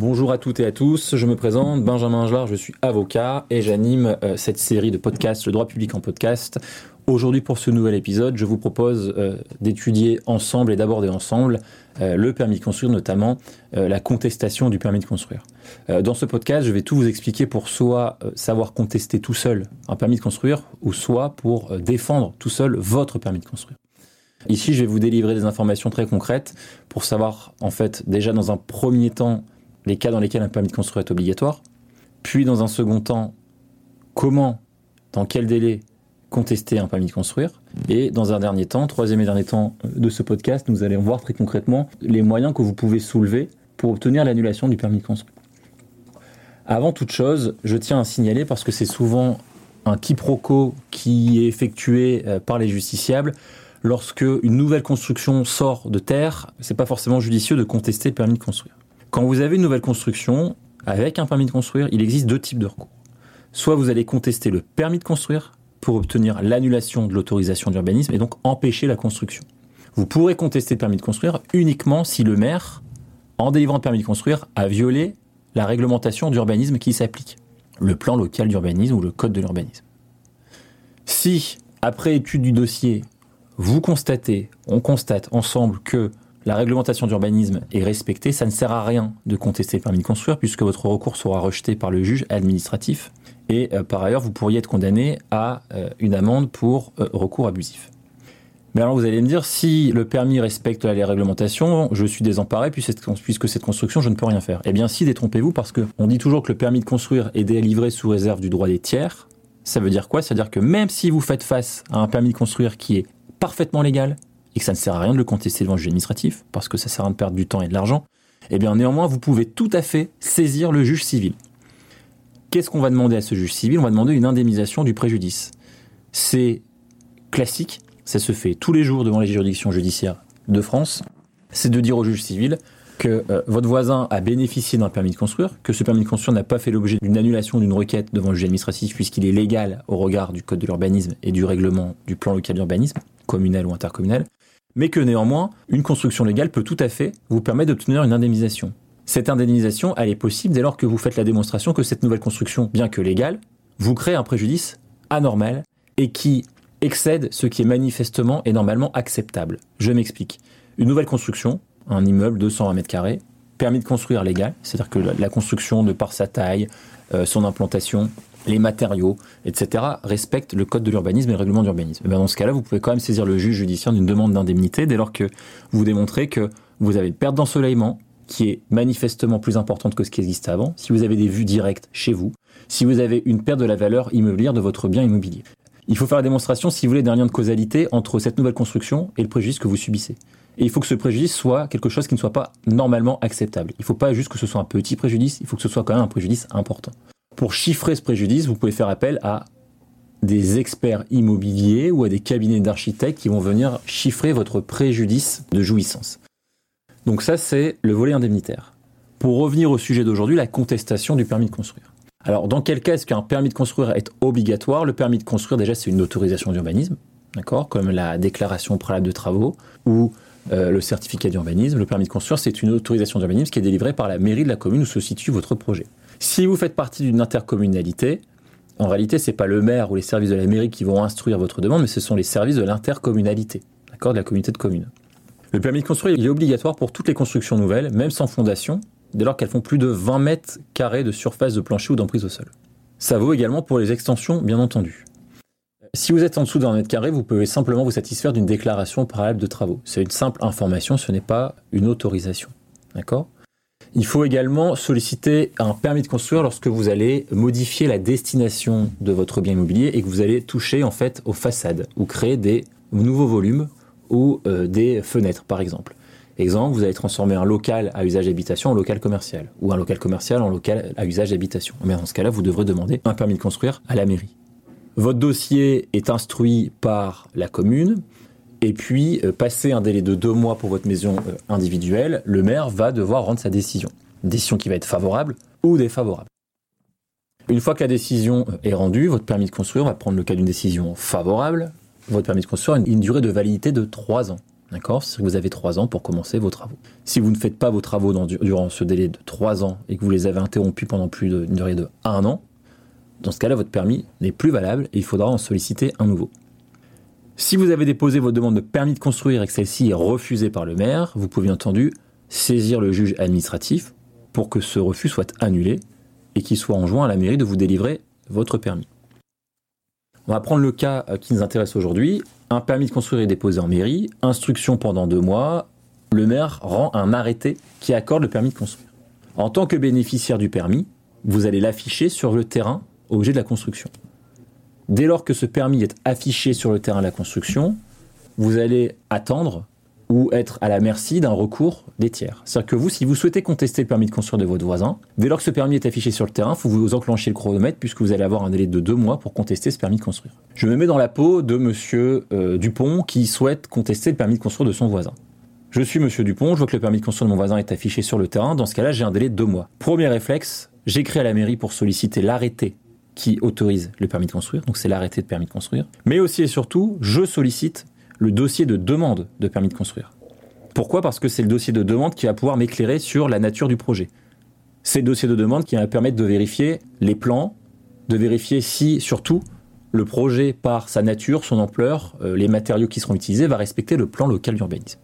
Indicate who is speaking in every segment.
Speaker 1: Bonjour à toutes et à tous, je me présente, Benjamin Gelard, je suis avocat et j'anime euh, cette série de podcasts, le droit public en podcast. Aujourd'hui pour ce nouvel épisode, je vous propose euh, d'étudier ensemble et d'aborder ensemble euh, le permis de construire, notamment la contestation du permis de construire. dans ce podcast, je vais tout vous expliquer pour soit savoir contester tout seul un permis de construire, ou soit pour défendre tout seul votre permis de construire. Ici, je vais vous délivrer des informations très concrètes pour savoir, en fait, déjà dans un premier temps, les cas dans lesquels un permis de construire est obligatoire, puis dans un second temps, comment, dans quel délai contester un permis de construire, et dans un dernier temps, troisième et dernier temps de ce podcast, nous allons voir très concrètement les moyens que vous pouvez soulever pour obtenir l'annulation du permis de construire. Avant toute chose, je tiens à signaler, parce que c'est souvent un quiproquo qui est effectué euh, par les justiciables, lorsque une nouvelle construction sort de terre, c'est pas forcément judicieux de contester le permis de construire. Quand vous avez une nouvelle construction, avec un permis de construire, il existe deux types de recours. Soit vous allez contester le permis de construire pour obtenir l'annulation de l'autorisation d'urbanisme et donc empêcher la construction. Vous pourrez contester le permis de construire uniquement si le maire, en délivrant le permis de construire, a violé la réglementation d'urbanisme qui s'applique, le plan local d'urbanisme ou le code de l'urbanisme. Si, après étude du dossier, vous constatez, on constate ensemble que la réglementation d'urbanisme est respectée, ça ne sert à rien de contester le permis de construire puisque votre recours sera rejeté par le juge administratif et euh, par ailleurs vous pourriez être condamné à euh, une amende pour euh, recours abusif. Mais alors vous allez me dire, si le permis respecte les réglementations, je suis désemparé puisque cette construction, je ne peux rien faire. Eh bien si, détrompez-vous parce qu'on dit toujours que le permis de construire est délivré sous réserve du droit des tiers. Ça veut dire quoi? C'est-à-dire que même si vous faites face à un permis de construire qui est parfaitement légal, et que ça ne sert à rien de le contester devant le juge administratif, parce que ça sert à rien de perdre du temps et de l'argent, eh bien néanmoins, vous pouvez tout à fait saisir le juge civil. Qu'est-ce qu'on va demander à ce juge civil? On va demander une indemnisation du préjudice. C'est classique, ça se fait tous les jours devant les juridictions judiciaires de France, c'est de dire au juge civil que euh, votre voisin a bénéficié d'un permis de construire, que ce permis de construire n'a pas fait l'objet d'une annulation d'une requête devant le juge administratif puisqu'il est légal au regard du code de l'urbanisme et du règlement du plan local d'urbanisme, communal ou intercommunal, mais que néanmoins, une construction légale peut tout à fait vous permettre d'obtenir une indemnisation. Cette indemnisation, elle est possible dès lors que vous faites la démonstration que cette nouvelle construction, bien que légale, vous crée un préjudice anormal et qui excède ce qui est manifestement et normalement acceptable. Je m'explique. Une nouvelle construction, un immeuble de 120 mètres carrés, permis de construire légal, c'est-à-dire que la construction de par sa taille, euh, son implantation, les matériaux, etc., respectent le code de l'urbanisme et le règlement d'urbanisme. Eh dans ce cas-là, vous pouvez quand même saisir le juge judiciaire d'une demande d'indemnité dès lors que vous démontrez que vous avez une perte d'ensoleillement qui est manifestement plus importante que ce qui existait avant, si vous avez des vues directes chez vous, si vous avez une perte de la valeur immobilière de votre bien immobilier. Il faut faire la démonstration, si vous voulez, d'un lien de causalité entre cette nouvelle construction et le préjudice que vous subissez. Et il faut que ce préjudice soit quelque chose qui ne soit pas normalement acceptable. Il ne faut pas juste que ce soit un petit préjudice, il faut que ce soit quand même un préjudice important. Pour chiffrer ce préjudice, vous pouvez faire appel à des experts immobiliers ou à des cabinets d'architectes qui vont venir chiffrer votre préjudice de jouissance. Donc ça, c'est le volet indemnitaire. Pour revenir au sujet d'aujourd'hui, la contestation du permis de construire. Alors, dans quel cas est-ce qu'un permis de construire est obligatoire? Le permis de construire, déjà, c'est une autorisation d'urbanisme, d'accord? Comme la déclaration préalable de travaux ou euh, le certificat d'urbanisme. Le permis de construire, c'est une autorisation d'urbanisme qui est délivrée par la mairie de la commune où se situe votre projet. Si vous faites partie d'une intercommunalité, en réalité, ce n'est pas le maire ou les services de la mairie qui vont instruire votre demande, mais ce sont les services de l'intercommunalité, d'accord, de la communauté de communes. Le permis de construire est obligatoire pour toutes les constructions nouvelles, même sans fondation, dès lors qu'elles font plus de 20 mètres carrés de surface de plancher ou d'emprise au sol. Ça vaut également pour les extensions, bien entendu. Si vous êtes en dessous d'un mètre carré, vous pouvez simplement vous satisfaire d'une déclaration préalable de travaux. C'est une simple information, ce n'est pas une autorisation. D'accord? Il faut également solliciter un permis de construire lorsque vous allez modifier la destination de votre bien immobilier et que vous allez toucher en fait aux façades ou créer des nouveaux volumes ou euh, des fenêtres par exemple. Exemple, vous allez transformer un local à usage d'habitation en local commercial ou un local commercial en local à usage d'habitation. Mais dans ce cas-là, vous devrez demander un permis de construire à la mairie. Votre dossier est instruit par la commune et puis, euh, passer un délai de deux mois pour votre maison euh, individuelle, le maire va devoir rendre sa décision. Une décision qui va être favorable ou défavorable. Une fois que la décision euh, est rendue, votre permis de construire, on va prendre le cas d'une décision favorable, votre permis de construire a une durée de validité de trois ans. D'accord? C'est-à-dire que vous avez trois ans pour commencer vos travaux. Si vous ne faites pas vos travaux durant ce délai de trois ans et que vous les avez interrompus pendant plus d'une durée de un an, dans ce cas-là, votre permis n'est plus valable et il faudra en solliciter un nouveau. Si vous avez déposé votre demande de permis de construire et que celle-ci est refusée par le maire, vous pouvez entendu saisir le juge administratif pour que ce refus soit annulé et qu'il soit enjoint à la mairie de vous délivrer votre permis. On va prendre le cas euh, qui nous intéresse aujourd'hui. Un permis de construire est déposé en mairie, instruction pendant deux mois, le maire rend un arrêté qui accorde le permis de construire. En tant que bénéficiaire du permis, vous allez l'afficher sur le terrain objet de la construction. Dès lors que ce permis est affiché sur le terrain de la construction, vous allez attendre ou être à la merci d'un recours des tiers. C'est-à-dire que vous, si vous souhaitez contester le permis de construire de votre voisin, dès lors que ce permis est affiché sur le terrain, il faut vous enclencher le chronomètre puisque vous allez avoir un délai de deux mois pour contester ce permis de construire. Je me mets dans la peau de monsieur euh, Dupont qui souhaite contester le permis de construire de son voisin. Je suis monsieur Dupont, je vois que le permis de construire de mon voisin est affiché sur le terrain. Dans ce cas-là, j'ai un délai de deux mois. Premier réflexe, j'écris à la mairie pour solliciter l'arrêté qui autorise le permis de construire, donc c'est l'arrêté de permis de construire. Mais aussi et surtout, je sollicite le dossier de demande de permis de construire. Pourquoi? Parce que c'est le dossier de demande qui va pouvoir m'éclairer sur la nature du projet. C'est le dossier de demande qui va me permettre de vérifier les plans, de vérifier si, surtout, le projet, par sa nature, son ampleur, euh, les matériaux qui seront utilisés, va respecter le plan local d'urbanisme.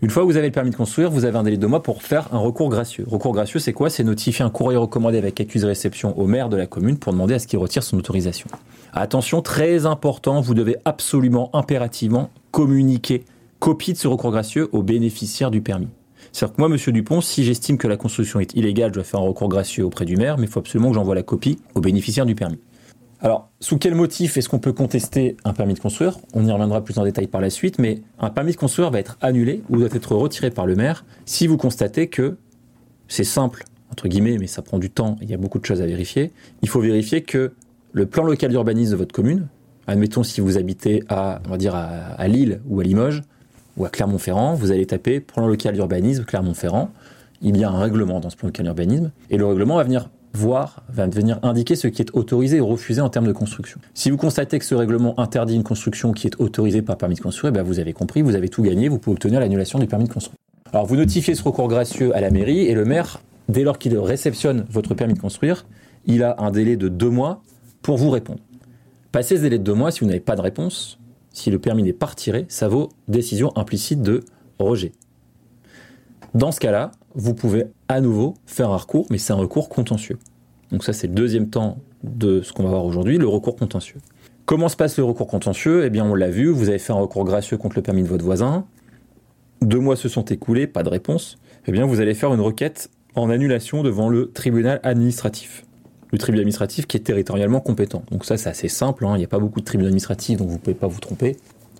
Speaker 1: Une fois que vous avez le permis de construire, vous avez un délai de deux mois pour faire un recours gracieux. Recours gracieux, c'est quoi? C'est notifier un courrier recommandé avec accusé réception au maire de la commune pour demander à ce qu'il retire son autorisation. Attention, très important, vous devez absolument, impérativement communiquer copie de ce recours gracieux aux bénéficiaires du permis. C'est-à-dire que moi, Monsieur Dupont, si j'estime que la construction est illégale, je dois faire un recours gracieux auprès du maire, mais il faut absolument que j'envoie la copie aux bénéficiaires du permis. Alors, sous quel motif est-ce qu'on peut contester un permis de construire? On y reviendra plus en détail par la suite, mais un permis de construire va être annulé ou doit être retiré par le maire si vous constatez que c'est simple, entre guillemets, mais ça prend du temps, il y a beaucoup de choses à vérifier. Il faut vérifier que le plan local d'urbanisme de votre commune, admettons si vous habitez à, on va dire à Lille ou à Limoges, ou à Clermont-Ferrand, vous allez taper plan local d'urbanisme Clermont-Ferrand. Il y a un règlement dans ce plan local d'urbanisme et le règlement va venir voir, va venir indiquer ce qui est autorisé ou refusé en termes de construction. Si vous constatez que ce règlement interdit une construction qui est autorisée par permis de construire, ben vous avez compris, vous avez tout gagné, vous pouvez obtenir l'annulation du permis de construire. Alors vous notifiez ce recours gracieux à la mairie et le maire, dès lors qu'il réceptionne votre permis de construire, il a un délai de deux mois pour vous répondre. Passé ce délai de deux mois, si vous n'avez pas de réponse, si le permis n'est pas retiré, ça vaut décision implicite de rejet. Dans ce cas-là, vous pouvez à nouveau faire un recours, mais c'est un recours contentieux. Donc ça, c'est le deuxième temps de ce qu'on va voir aujourd'hui, le recours contentieux. Comment se passe le recours contentieux? Eh bien, on l'a vu, vous avez fait un recours gracieux contre le permis de votre voisin. Deux mois se sont écoulés, pas de réponse. Eh bien, vous allez faire une requête en annulation devant le tribunal administratif le tribunal administratif qui est territorialement compétent. Donc ça, c'est assez simple, hein. il n'y a pas beaucoup de tribunaux administratifs, donc vous ne pouvez pas vous tromper.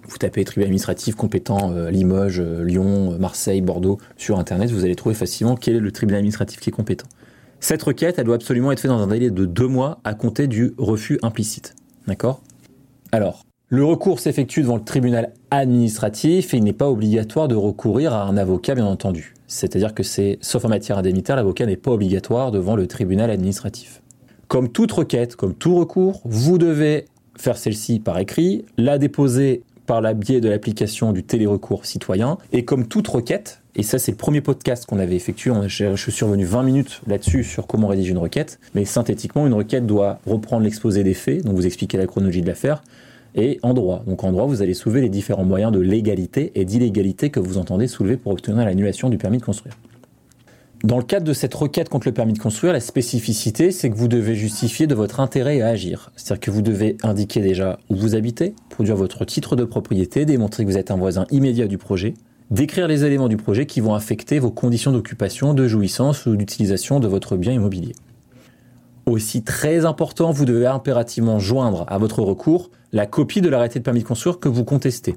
Speaker 1: Vous tapez tribunal administratif compétent euh, Limoges, euh, Lyon, Marseille, Bordeaux sur Internet, vous allez trouver facilement quel est le tribunal administratif qui est compétent. Cette requête, elle doit absolument être faite dans un délai de deux mois à compter du refus implicite. D'accord? Alors, le recours s'effectue devant le tribunal administratif et il n'est pas obligatoire de recourir à un avocat, bien entendu. C'est-à-dire que c'est, sauf en matière indemnitaire, l'avocat n'est pas obligatoire devant le tribunal administratif. Comme toute requête, comme tout recours, vous devez faire celle-ci par écrit, la déposer par la biais de l'application du télérecours citoyen. Et comme toute requête, et ça c'est le premier podcast qu'on avait effectué, je suis revenu 20 minutes là-dessus sur comment rédiger une requête, mais synthétiquement une requête doit reprendre l'exposé des faits, donc vous expliquez la chronologie de l'affaire, et en droit. Donc en droit, vous allez soulever les différents moyens de légalité et d'illégalité que vous entendez soulever pour obtenir l'annulation du permis de construire. Dans le cadre de cette requête contre le permis de construire, la spécificité, c'est que vous devez justifier de votre intérêt à agir. C'est-à-dire que vous devez indiquer déjà où vous habitez, produire votre titre de propriété, démontrer que vous êtes un voisin immédiat du projet, décrire les éléments du projet qui vont affecter vos conditions d'occupation, de jouissance ou d'utilisation de votre bien immobilier. Aussi très important, vous devez impérativement joindre à votre recours la copie de l'arrêté de permis de construire que vous contestez.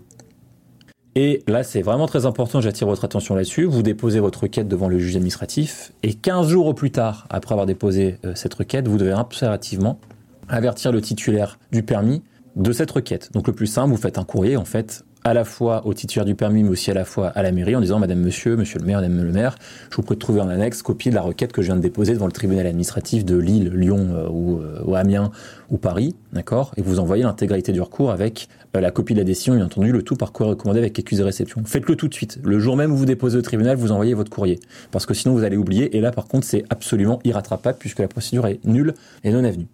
Speaker 1: Et là, c'est vraiment très important, j'attire votre attention là-dessus. Vous déposez votre requête devant le juge administratif et 15 jours au plus tard, après avoir déposé euh, cette requête, vous devez impérativement avertir le titulaire du permis de cette requête. Donc le plus simple, vous faites un courrier en fait à la fois au titulaire du permis, mais aussi à la fois à la mairie en disant Madame, Monsieur, Monsieur le maire, Madame le maire, je vous prie de trouver en annexe copie de la requête que je viens de déposer devant le tribunal administratif de Lille, Lyon euh, euh, ou, Amiens ou Paris, d'accord Et vous envoyez l'intégralité du recours avec euh, la copie de la décision, bien entendu, le tout par courrier recommandé avec accusé réception. Faites-le tout de suite. Le jour même où vous déposez au tribunal, vous envoyez votre courrier. Parce que sinon vous allez oublier, et là par contre c'est absolument irrattrapable puisque la procédure est nulle et non avenue.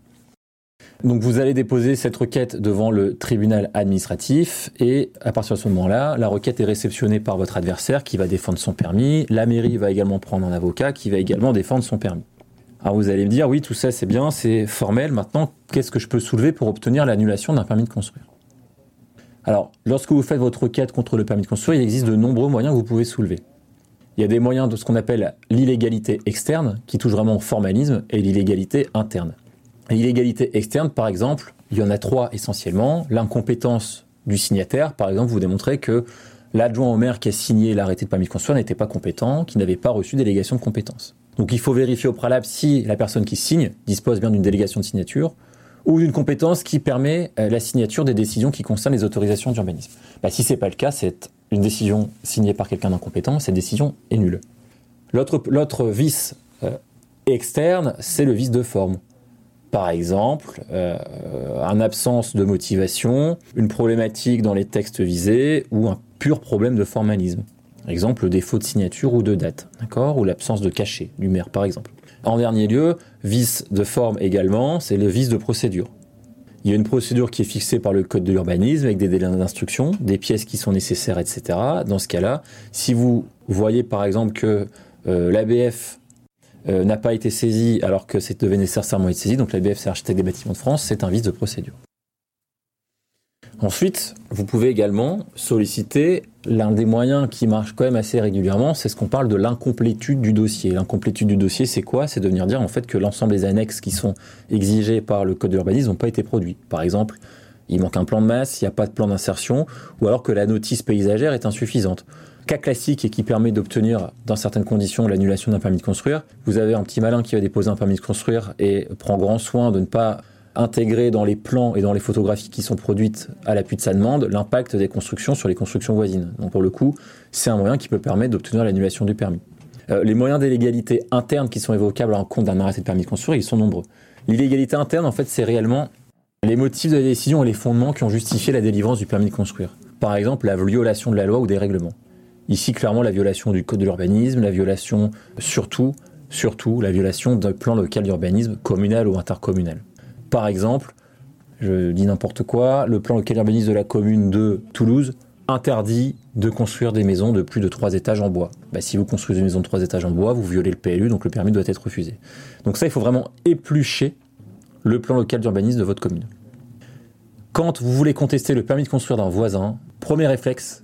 Speaker 1: Donc vous allez déposer cette requête devant le tribunal administratif et à partir de ce moment-là, la requête est réceptionnée par votre adversaire qui va défendre son permis. La mairie va également prendre un avocat qui va également défendre son permis. Alors vous allez me dire, oui, tout ça c'est bien, c'est formel. Maintenant, qu'est-ce que je peux soulever pour obtenir l'annulation d'un permis de construire? Alors, lorsque vous faites votre requête contre le permis de construire, il existe de nombreux moyens que vous pouvez soulever. Il y a des moyens de ce qu'on appelle l'illégalité externe, qui touche vraiment au formalisme, et l'illégalité interne. L'illégalité externe, par exemple, il y en a trois essentiellement. L'incompétence du signataire, par exemple, vous démontrez que l'adjoint au maire qui a signé l'arrêté de permis de construire n'était pas compétent, qui n'avait pas reçu délégation de compétence. Donc il faut vérifier au préalable si la personne qui signe dispose bien d'une délégation de signature ou d'une compétence qui permet euh, la signature des décisions qui concernent les autorisations d'urbanisme. Bah, si c'est pas le cas, c'est une décision signée par quelqu'un d'incompétent, cette décision est nulle. L'autre vice euh, externe, c'est le vice de forme par exemple, euh, une absence de motivation, une problématique dans les textes visés ou un pur problème de formalisme. Par exemple, le défaut de signature ou de date, d'accord Ou l'absence de cachet du maire, par exemple. En dernier lieu, vice de forme également, c'est le vice de procédure. Il y a une procédure qui est fixée par le code de l'urbanisme avec des délais d'instruction, des pièces qui sont nécessaires, etc. Dans ce cas-là, si vous voyez par exemple que euh, l'ABF euh, n'a pas été saisi alors que c'est devait nécessairement être saisi. Donc la BF, Architecte des bâtiments de France, c'est un vice de procédure. Ensuite, vous pouvez également solliciter l'un des moyens qui marche quand même assez régulièrement, c'est ce qu'on parle de l'incomplétude du dossier. L'incomplétude du dossier, c'est quoi? C'est de venir dire en fait que l'ensemble des annexes qui sont exigées par le code de l'urbanisme n'ont pas été produits. Par exemple, il manque un plan de masse, il n'y a pas de plan d'insertion, ou alors que la notice paysagère est insuffisante cas classique et qui permet d'obtenir, dans certaines conditions, l'annulation d'un permis de construire. Vous avez un petit malin qui va déposer un permis de construire et prend grand soin de ne pas intégrer dans les plans et dans les photographies qui sont produites à l'appui de sa demande l'impact des constructions sur les constructions voisines. Donc pour le coup, c'est un moyen qui peut permettre d'obtenir l'annulation du permis. Euh, les moyens d'illégalité interne qui sont évocables en compte d'un arrêté de permis de construire, ils sont nombreux. L'illégalité interne, en fait, c'est réellement les motifs de la décision et les fondements qui ont justifié la délivrance du permis de construire. Par exemple, la violation de la loi ou des règlements. Ici, clairement, la violation du code de l'urbanisme, la violation, surtout, surtout, la violation d'un plan local d'urbanisme communal ou intercommunal. Par exemple, je dis n'importe quoi, le plan local d'urbanisme de la commune de Toulouse interdit de construire des maisons de plus de 3 étages en bois. Bah, si vous construisez une maison de 3 étages en bois, vous violez le PLU, donc le permis doit être refusé. Donc ça, il faut vraiment éplucher le plan local d'urbanisme de votre commune. Quand vous voulez contester le permis de construire d'un voisin, premier réflexe,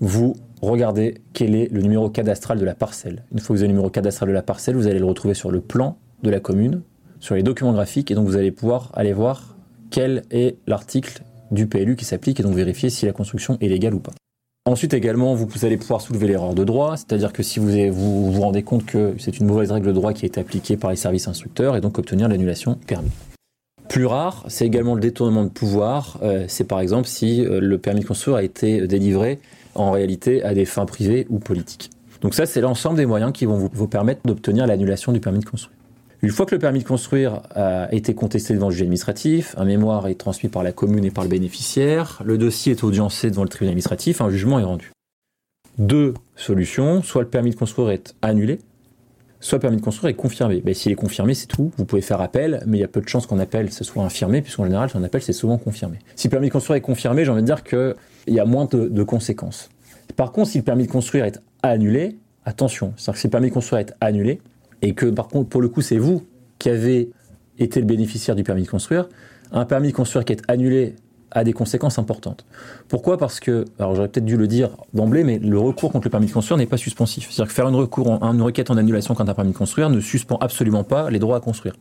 Speaker 1: vous regardez quel est le numéro cadastral de la parcelle. Une fois que vous avez le numéro cadastral de la parcelle, vous allez le retrouver sur le plan de la commune, sur les documents graphiques, et donc vous allez pouvoir aller voir quel est l'article du PLU qui s'applique et donc vérifier si la construction est légale ou pas. Ensuite également, vous allez pouvoir soulever l'erreur de droit, c'est-à-dire que si vous, vous rendez compte que c'est une mauvaise règle de droit qui a été appliquée par les services instructeurs et donc obtenir l'annulation permis. Plus rare, c'est également le détournement de pouvoir. Euh, c'est par exemple si euh, le permis de construire a été délivré en réalité à des fins privées ou politiques. Donc ça, c'est l'ensemble des moyens qui vont vous, permettre d'obtenir l'annulation du permis de construire. Une fois que le permis de construire a été contesté devant le juge administratif, un mémoire est transmis par la commune et par le bénéficiaire, le dossier est audiencé devant le tribunal administratif, un jugement est rendu. Deux solutions, soit le permis de construire est annulé, soit permis de construire est confirmé. Ben, S'il est confirmé, c'est tout. Vous pouvez faire appel, mais il y a peu de chances qu'on appelle ce soit infirmé, puisqu'en général, un appel, c'est souvent confirmé. Si le permis de construire est confirmé, j'ai envie de dire que il y a moins de, conséquences. Par contre, si le permis de construire est annulé, attention, c'est-à-dire que si le permis de construire est annulé, et que par contre, pour le coup, c'est vous qui avez été le bénéficiaire du permis de construire, un permis de construire qui est annulé a des conséquences importantes. Pourquoi? Parce que, alors j'aurais peut-être dû le dire d'emblée, mais le recours contre le permis de construire n'est pas suspensif. C'est-à-dire que faire une, recours une requête en annulation contre un permis de construire ne suspend absolument pas les droits à construire.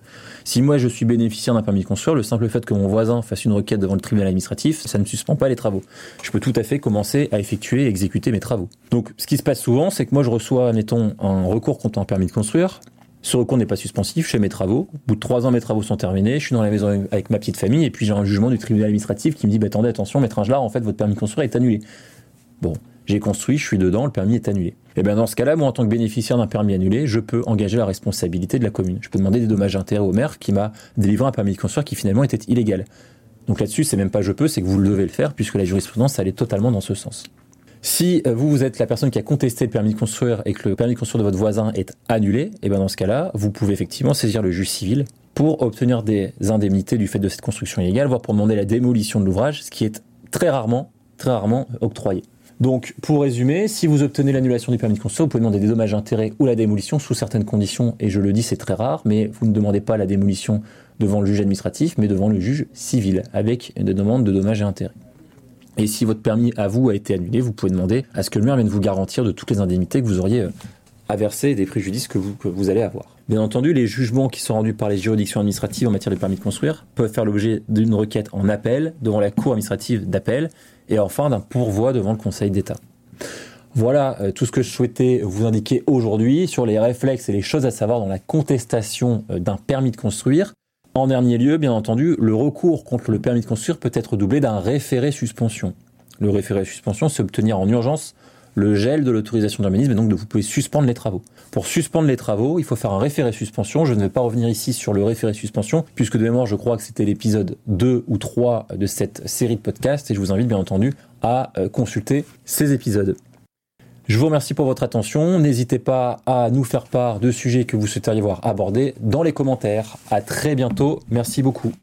Speaker 1: Si moi je suis bénéficiaire d'un permis de construire, le simple fait que mon voisin fasse une requête devant le tribunal administratif, ça ne suspend pas les travaux. Je peux tout à fait commencer à effectuer et exécuter mes travaux. Donc ce qui se passe souvent, c'est que moi je reçois, mettons, un recours contre un permis de construire, Ce recours n'est pas suspensif, je fais mes travaux. Au bout de trois ans, mes travaux sont terminés. Je suis dans la maison avec ma petite famille et puis j'ai un jugement du tribunal administratif qui me dit bah, attendez, attention, maître Angelard, en fait, votre permis de construire est annulé. Bon, j'ai construit, je suis dedans, le permis est annulé. Et eh bien dans ce cas-là, moi en tant que bénéficiaire d'un permis annulé, je peux engager la responsabilité de la commune. Je peux demander des dommages intérêts au maire qui m'a délivré un permis de construire qui finalement était illégal. Donc là-dessus, c'est même pas je peux, c'est que vous le devez le faire puisque la jurisprudence allait totalement dans ce sens. Si euh, vous, vous êtes la personne qui a contesté le permis de construire et que le permis de construire de votre voisin est annulé, et eh bien dans ce cas-là, vous pouvez effectivement saisir le juge civil pour obtenir des indemnités du fait de cette construction illégale, voire pour demander la démolition de l'ouvrage, ce qui est très rarement, très rarement octroyé. Donc, pour résumer, si vous obtenez l'annulation du permis de construire, vous pouvez demander des dommages intérêts ou la démolition sous certaines conditions, et je le dis, c'est très rare, mais vous ne demandez pas la démolition devant le juge administratif, mais devant le juge civil, avec une demande de dommages et intérêts. Et si votre permis à vous a été annulé, vous pouvez demander à ce que le maire vienne vous garantir de toutes les indemnités que vous auriez euh, à verser et des préjudices que vous, allez avoir. Bien entendu, les jugements qui sont rendus par les juridictions administratives en matière de permis de construire peuvent faire l'objet d'une requête en appel devant la Cour administrative d'appel et enfin d'un pourvoi devant le Conseil d'État. Voilà euh, tout ce que je souhaitais vous indiquer aujourd'hui sur les réflexes et les choses à savoir dans la contestation euh, d'un permis de construire. En dernier lieu, bien entendu, le recours contre le permis de construire peut être doublé d'un référé suspension. Le référé suspension, c'est obtenir en urgence le gel de l'autorisation d'urbanisme et donc vous pouvez suspendre les travaux. Pour suspendre les travaux, il faut faire un référé suspension. Je ne vais pas revenir ici sur le référé suspension puisque de mémoire, je crois que c'était l'épisode 2 ou 3 de cette série de podcasts et je vous invite bien entendu à euh, consulter ces épisodes. Je vous remercie pour votre attention. N'hésitez pas à nous faire part de sujets que vous souhaiteriez voir abordés dans les commentaires. À très bientôt. Merci beaucoup.